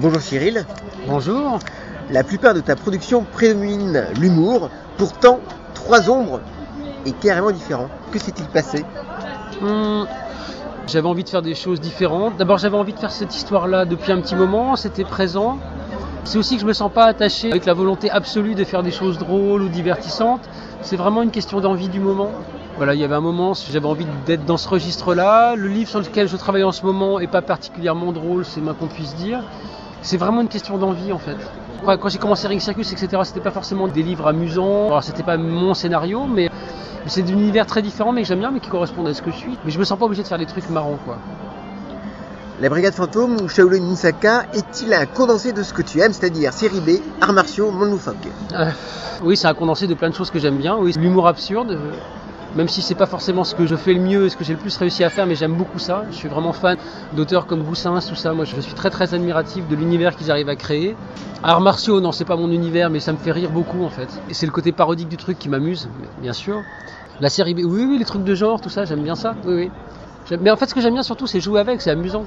Bonjour Cyril. Bonjour. La plupart de ta production prédomine l'humour, pourtant Trois ombres est carrément différent. Que s'est-il passé? Hum, J'avais envie de faire des choses différentes. D'abord, j'avais envie de faire cette histoire-là depuis un petit moment, c'était présent. C'est aussi que je me sens pas attaché avec la volonté absolue de faire des choses drôles ou divertissantes. C'est vraiment une question d'envie du moment. Voilà, il y avait un moment, j'avais envie d'être dans ce registre-là. Le livre sur lequel je travaille en ce moment est pas particulièrement drôle, c'est moins qu'on puisse dire. C'est vraiment une question d'envie en fait. Quand j'ai commencé Ring Circus, etc., c'était pas forcément des livres amusants. Alors c'était pas mon scénario, mais c'est d'un univers très différent, mais que j'aime bien, mais qui correspond à ce que je suis. Mais je me sens pas obligé de faire des trucs marrants, quoi. La Brigade Fantôme ou Shaolin Misaka est-il un condensé de ce que tu aimes, c'est-à-dire série B, arts martiaux, monde loufoque? Euh, oui, c'est un condensé de plein de choses que j'aime bien. Oui, l'humour absurde, même si c'est pas forcément ce que je fais le mieux et ce que j'ai le plus réussi à faire, mais j'aime beaucoup ça. Je suis vraiment fan d'auteurs comme Goussins, tout ça. Moi, je suis très très admiratif de l'univers qu'ils arrivent à créer. Arts martiaux, non, c'est pas mon univers, mais ça me fait rire beaucoup en fait. Et c'est le côté parodique du truc qui m'amuse, bien sûr. La série B, oui, oui, les trucs de genre, tout ça, j'aime bien ça. Oui, oui. Mais en fait, ce que j'aime bien surtout, c'est jouer avec, c'est amusant.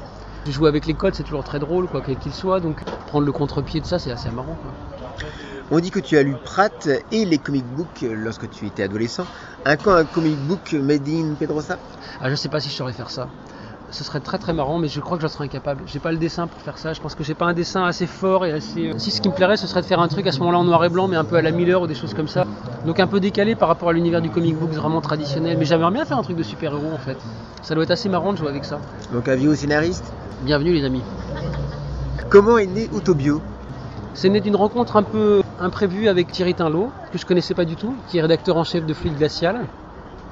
Jouer avec les codes, c'est toujours très drôle, quoi, qu'il soit. Donc, prendre le contre-pied de ça, c'est assez marrant. Quoi. On dit que tu as lu Pratt et les comic books lorsque tu étais adolescent. Un un comic book made in Pedrosa Ah, je sais pas si je saurais faire ça. Ce serait très très marrant, mais je crois que j'en serais incapable. J'ai pas le dessin pour faire ça. Je pense que j'ai pas un dessin assez fort et assez. euh, Si ce qui me plairait, ce serait de faire un truc à ce moment-là en noir et blanc, mais un peu à la Miller ou des choses comme ça. Donc un peu décalé par rapport à l'univers du comic book vraiment traditionnel. Mais j'aimerais bien faire un truc de super-héros en fait. Ça doit être assez marrant de jouer avec ça. Donc un vieux scénariste. Bienvenue les amis. Comment est né Autobio? C'est né d'une rencontre un peu imprévue avec Thierry Tinlot, que je connaissais pas du tout, qui est rédacteur en chef de Fluide Glacial.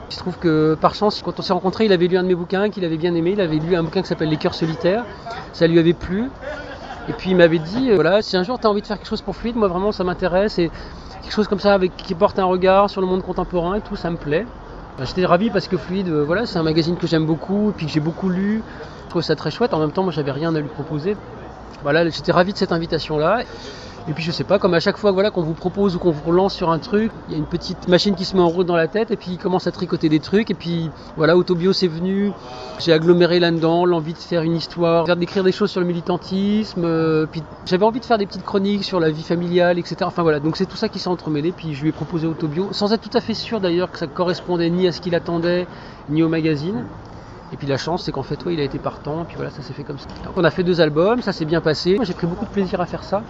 Il se trouve que par chance, quand on s'est rencontrés, il avait lu un de mes bouquins qu'il avait bien aimé. Il avait lu un bouquin qui s'appelle Les cœurs solitaires. Ça lui avait plu. Et puis il m'avait dit, euh, voilà, si un jour tu as envie de faire quelque chose pour Fluide, moi vraiment ça m'intéresse. Et quelque chose comme ça avec, qui porte un regard sur le monde contemporain et tout, ça me plaît. J'étais ravi parce que Fluide, euh, voilà, c'est un magazine que j'aime beaucoup, puis que j'ai beaucoup lu. Je trouvais ça très chouette. En même temps, moi j'avais rien à lui proposer. Voilà, j'étais ravi de cette invitation-là. Et puis je sais pas, comme à chaque fois voilà, qu'on vous propose ou qu'on vous relance sur un truc, il y a une petite machine qui se met en route dans la tête et puis il commence à tricoter des trucs. Et puis voilà, Autobio c'est venu, j'ai aggloméré là-dedans l'envie de faire une histoire, d'écrire des choses sur le militantisme. euh, puis j'avais envie de faire des petites chroniques sur la vie familiale, etc. Enfin voilà, donc c'est tout ça qui s'est entremêlé. Puis je lui ai proposé Autobio, sans être tout à fait sûr d'ailleurs que ça correspondait ni à ce qu'il attendait, ni au magazine. Et puis la chance, c'est qu'en fait, ouais, il a été partant, puis voilà, ça s'est fait comme ça. Donc on a fait deux albums, ça s'est bien passé. Moi, j'ai pris beaucoup de plaisir à faire ça.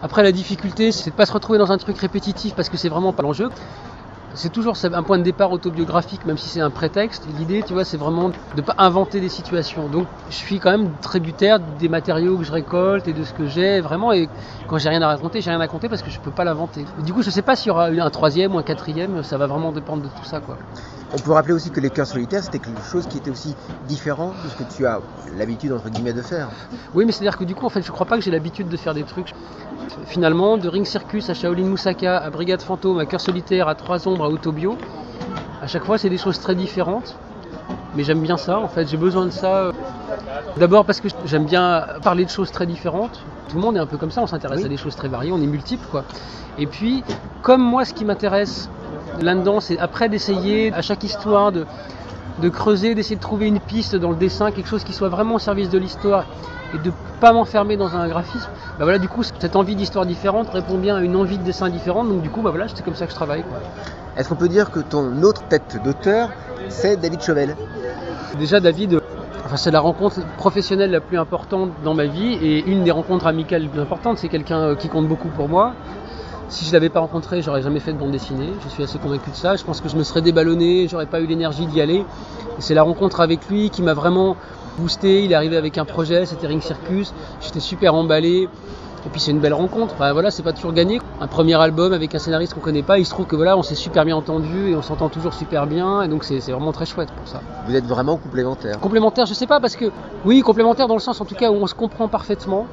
Après, la difficulté, c'est de pas se retrouver dans un truc répétitif parce que c'est vraiment pas l'enjeu. C'est toujours un point de départ autobiographique, même si c'est un prétexte. L'idée, tu vois, c'est vraiment de pas inventer des situations. Donc, je suis quand même tributaire des matériaux que je récolte et de ce que j'ai vraiment. Et quand j'ai rien à raconter, j'ai rien à raconter parce que je peux pas l'inventer. Du coup, je sais pas s'il y aura un troisième ou un quatrième. Ça va vraiment dépendre de tout ça, quoi. On peut rappeler aussi que les cœurs solitaires, c'était quelque chose qui était aussi différent de ce que tu as l'habitude entre guillemets de faire. Oui, mais c'est-à-dire que du coup, en fait, je crois pas que j'ai l'habitude de faire des trucs. Finalement, de Ring Circus à Shaolin Moussaka, à Brigade Fantôme, à Cœur Solitaire, à Trois Ombres, à Autobio, à chaque fois, c'est des choses très différentes. Mais j'aime bien ça, en fait, j'ai besoin de ça. euh, D'abord parce que j'aime bien parler de choses très différentes. Tout le monde est un peu comme ça, on s'intéresse Oui. à des choses très variées, on est multiples, quoi. Et puis, comme moi, ce qui m'intéresse là-dedans, c'est après d'essayer à chaque histoire de, de creuser, d'essayer de trouver une piste dans le dessin, quelque chose qui soit vraiment au service de l'histoire et de pas m'enfermer dans un graphisme. Bah voilà, du coup, cette envie d'histoire différente répond bien à une envie de dessin différente. Donc du coup, bah voilà, c'est comme ça que je travaille. Quoi. Est-ce qu'on peut dire que ton autre tête d'auteur, c'est David Chauvel? Déjà, David, euh, enfin, c'est la rencontre professionnelle la plus importante dans ma vie et une des rencontres amicales les plus importantes. C'est quelqu'un euh, qui compte beaucoup pour moi. Si je l'avais pas rencontré, j'aurais jamais fait de bande dessinée. Je suis assez convaincu de ça. Je pense que je me serais déballonné, j'aurais pas eu l'énergie d'y aller. Et c'est la rencontre avec lui qui m'a vraiment boosté. Il est arrivé avec un projet, c'était Ring Circus. J'étais super emballé. Et puis c'est une belle rencontre. Enfin, voilà, c'est pas toujours gagné. Un premier album avec un scénariste qu'on connaît pas. Il se trouve que voilà, on s'est super bien entendu et on s'entend toujours super bien. Et donc c'est vraiment très chouette pour ça. Vous êtes vraiment complémentaires. Complémentaire, je sais pas, parce que oui, complémentaire dans le sens en tout cas où on se comprend parfaitement.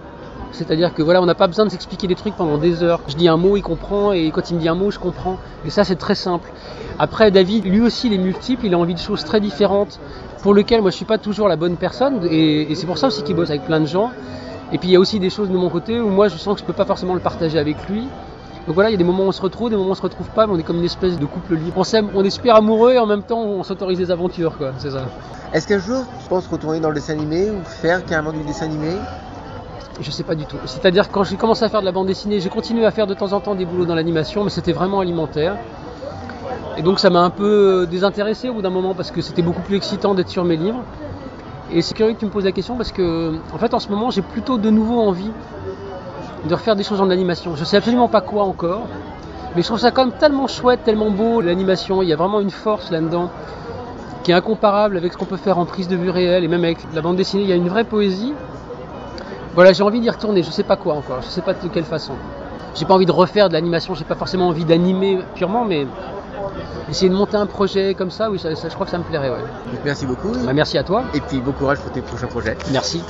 C'est-à-dire que voilà, on n'a pas besoin de s'expliquer des trucs pendant des heures. Je dis un mot, il comprend, et quand il me dit un mot, je comprends. Et ça, c'est très simple. Après, David, lui aussi, il est multiple, il a envie de choses très différentes, pour lesquelles moi, je suis pas toujours la bonne personne, et, et c'est pour ça aussi qu'il bosse avec plein de gens. Et puis, il y a aussi des choses de mon côté où moi, je sens que je peux pas forcément le partager avec lui. Donc voilà, il y a des moments où on se retrouve, des moments où on se retrouve pas, mais on est comme une espèce de couple libre. On s'aime, on est super amoureux et en même temps on s'autorise des aventures, quoi. C'est ça. Est-ce qu'un jour tu penses retourner dans le dessin animé ou faire carrément du dessin animé? Je sais pas du tout. C'est-à-dire quand j'ai commencé à faire de la bande dessinée, j'ai continué à faire de temps en temps des boulots dans l'animation, mais c'était vraiment alimentaire. Et donc ça m'a un peu désintéressé au bout d'un moment parce que c'était beaucoup plus excitant d'être sur mes livres. Et c'est curieux que tu me poses la question parce que en fait en ce moment j'ai plutôt de nouveau envie de refaire des choses en animation. Je sais absolument pas quoi encore, mais je trouve ça quand même tellement chouette, tellement beau l'animation. Il y a vraiment une force là-dedans qui est incomparable avec ce qu'on peut faire en prise de vue réelle et même avec la bande dessinée. Il y a une vraie poésie. Voilà, j'ai envie d'y retourner. Je sais pas quoi encore. Je sais pas de quelle façon. J'ai pas envie de refaire de l'animation. J'ai pas forcément envie d'animer purement, mais essayer de monter un projet comme ça, oui, ça, ça, je crois que ça me plairait. Ouais. Merci beaucoup. Bah, merci à toi. Et puis bon courage pour tes prochains projets. Merci.